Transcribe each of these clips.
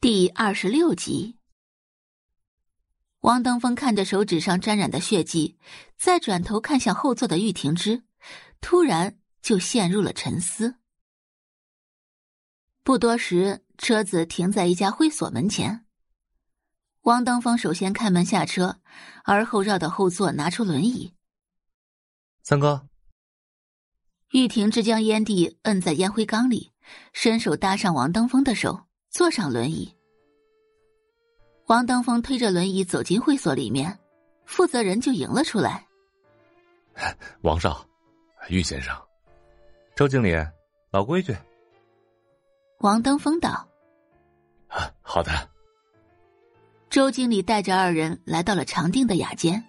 第二十六集，王登峰看着手指上沾染的血迹，再转头看向后座的玉婷之，突然就陷入了沉思。不多时，车子停在一家会所门前。王登峰首先开门下车，而后绕到后座拿出轮椅。三哥，玉婷之将烟蒂摁在烟灰缸里，伸手搭上王登峰的手。坐上轮椅，王登峰推着轮椅走进会所里面，负责人就迎了出来。王少，玉先生，周经理，老规矩。王登峰道：“啊，好的。”周经理带着二人来到了长定的雅间。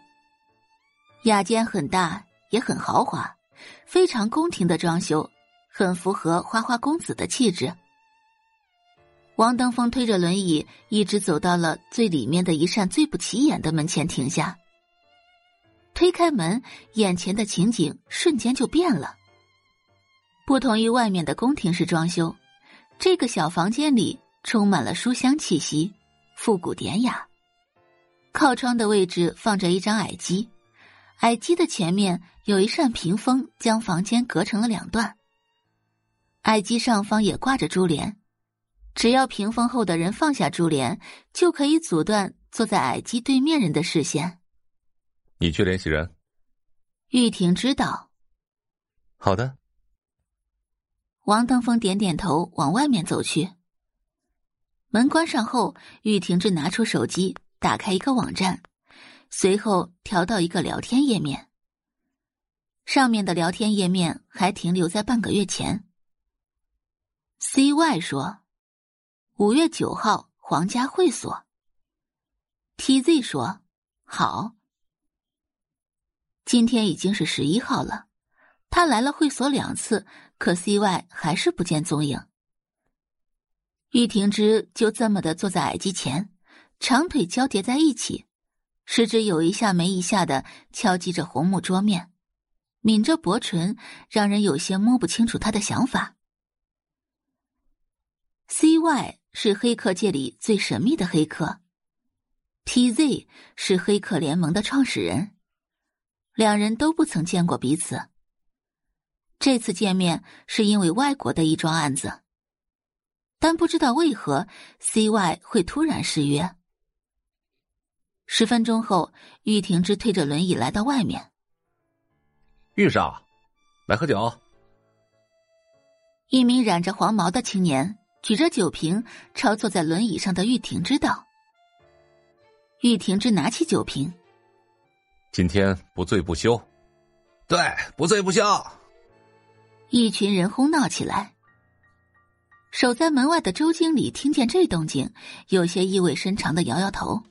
雅间很大，也很豪华，非常宫廷的装修，很符合花花公子的气质。王登峰推着轮椅，一直走到了最里面的一扇最不起眼的门前停下。推开门，眼前的情景瞬间就变了。不同于外面的宫廷式装修，这个小房间里充满了书香气息，复古典雅。靠窗的位置放着一张矮机，矮机的前面有一扇屏风，将房间隔成了两段。矮机上方也挂着珠帘。只要屏风后的人放下珠帘，就可以阻断坐在矮机对面人的视线。你去联系人。玉婷知道。好的。王登峰点点头，往外面走去。门关上后，玉婷正拿出手机，打开一个网站，随后调到一个聊天页面。上面的聊天页面还停留在半个月前。CY 说。五月九号，皇家会所。TZ 说：“好。”今天已经是十一号了，他来了会所两次，可 CY 还是不见踪影。玉婷之就这么的坐在矮机前，长腿交叠在一起，食指有一下没一下的敲击着红木桌面，抿着薄唇，让人有些摸不清楚他的想法。CY。是黑客界里最神秘的黑客，TZ 是黑客联盟的创始人，两人都不曾见过彼此。这次见面是因为外国的一桩案子，但不知道为何 CY 会突然失约。十分钟后，玉婷之推着轮椅来到外面。玉少，来喝酒。一名染着黄毛的青年。举着酒瓶朝坐在轮椅上的玉婷之道。玉婷之拿起酒瓶。今天不醉不休。对，不醉不休。一群人哄闹起来。守在门外的周经理听见这动静，有些意味深长的摇摇头。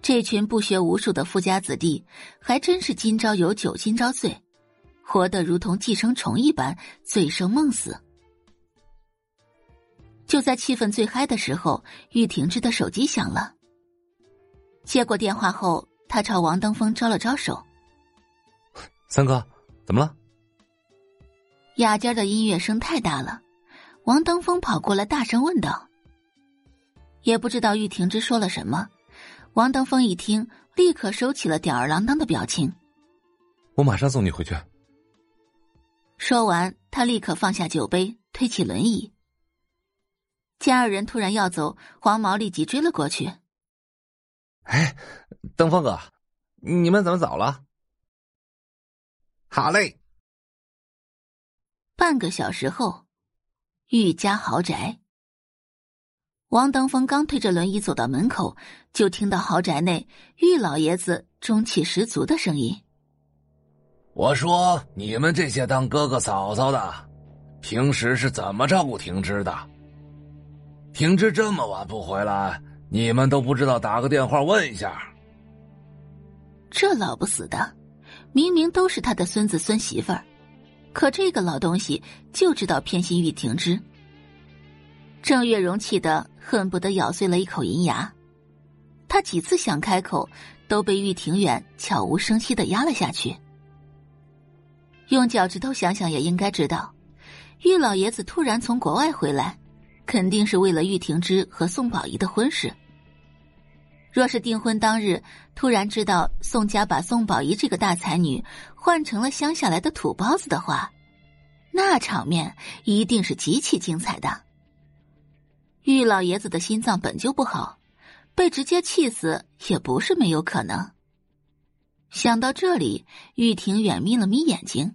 这群不学无术的富家子弟，还真是今朝有酒今朝醉，活得如同寄生虫一般，醉生梦死。就在气氛最嗨的时候，玉婷之的手机响了。接过电话后，他朝王登峰招了招手：“三哥，怎么了？”雅间的音乐声太大了，王登峰跑过来大声问道。也不知道玉婷之说了什么，王登峰一听，立刻收起了吊儿郎当的表情：“我马上送你回去。”说完，他立刻放下酒杯，推起轮椅。见二人突然要走，黄毛立即追了过去。哎，登峰哥，你们怎么走了？好嘞。半个小时后，玉家豪宅。王登峰刚推着轮椅走到门口，就听到豪宅内玉老爷子中气十足的声音：“我说，你们这些当哥哥嫂嫂的，平时是怎么照顾婷芝的？”婷芝这么晚不回来，你们都不知道打个电话问一下。这老不死的，明明都是他的孙子孙媳妇儿，可这个老东西就知道偏心玉婷之。郑月容气得恨不得咬碎了一口银牙，他几次想开口，都被玉庭远悄无声息的压了下去。用脚趾头想想也应该知道，玉老爷子突然从国外回来。肯定是为了玉婷芝和宋宝仪的婚事。若是订婚当日突然知道宋家把宋宝仪这个大才女换成了乡下来的土包子的话，那场面一定是极其精彩的。玉老爷子的心脏本就不好，被直接气死也不是没有可能。想到这里，玉婷远眯了眯眼睛。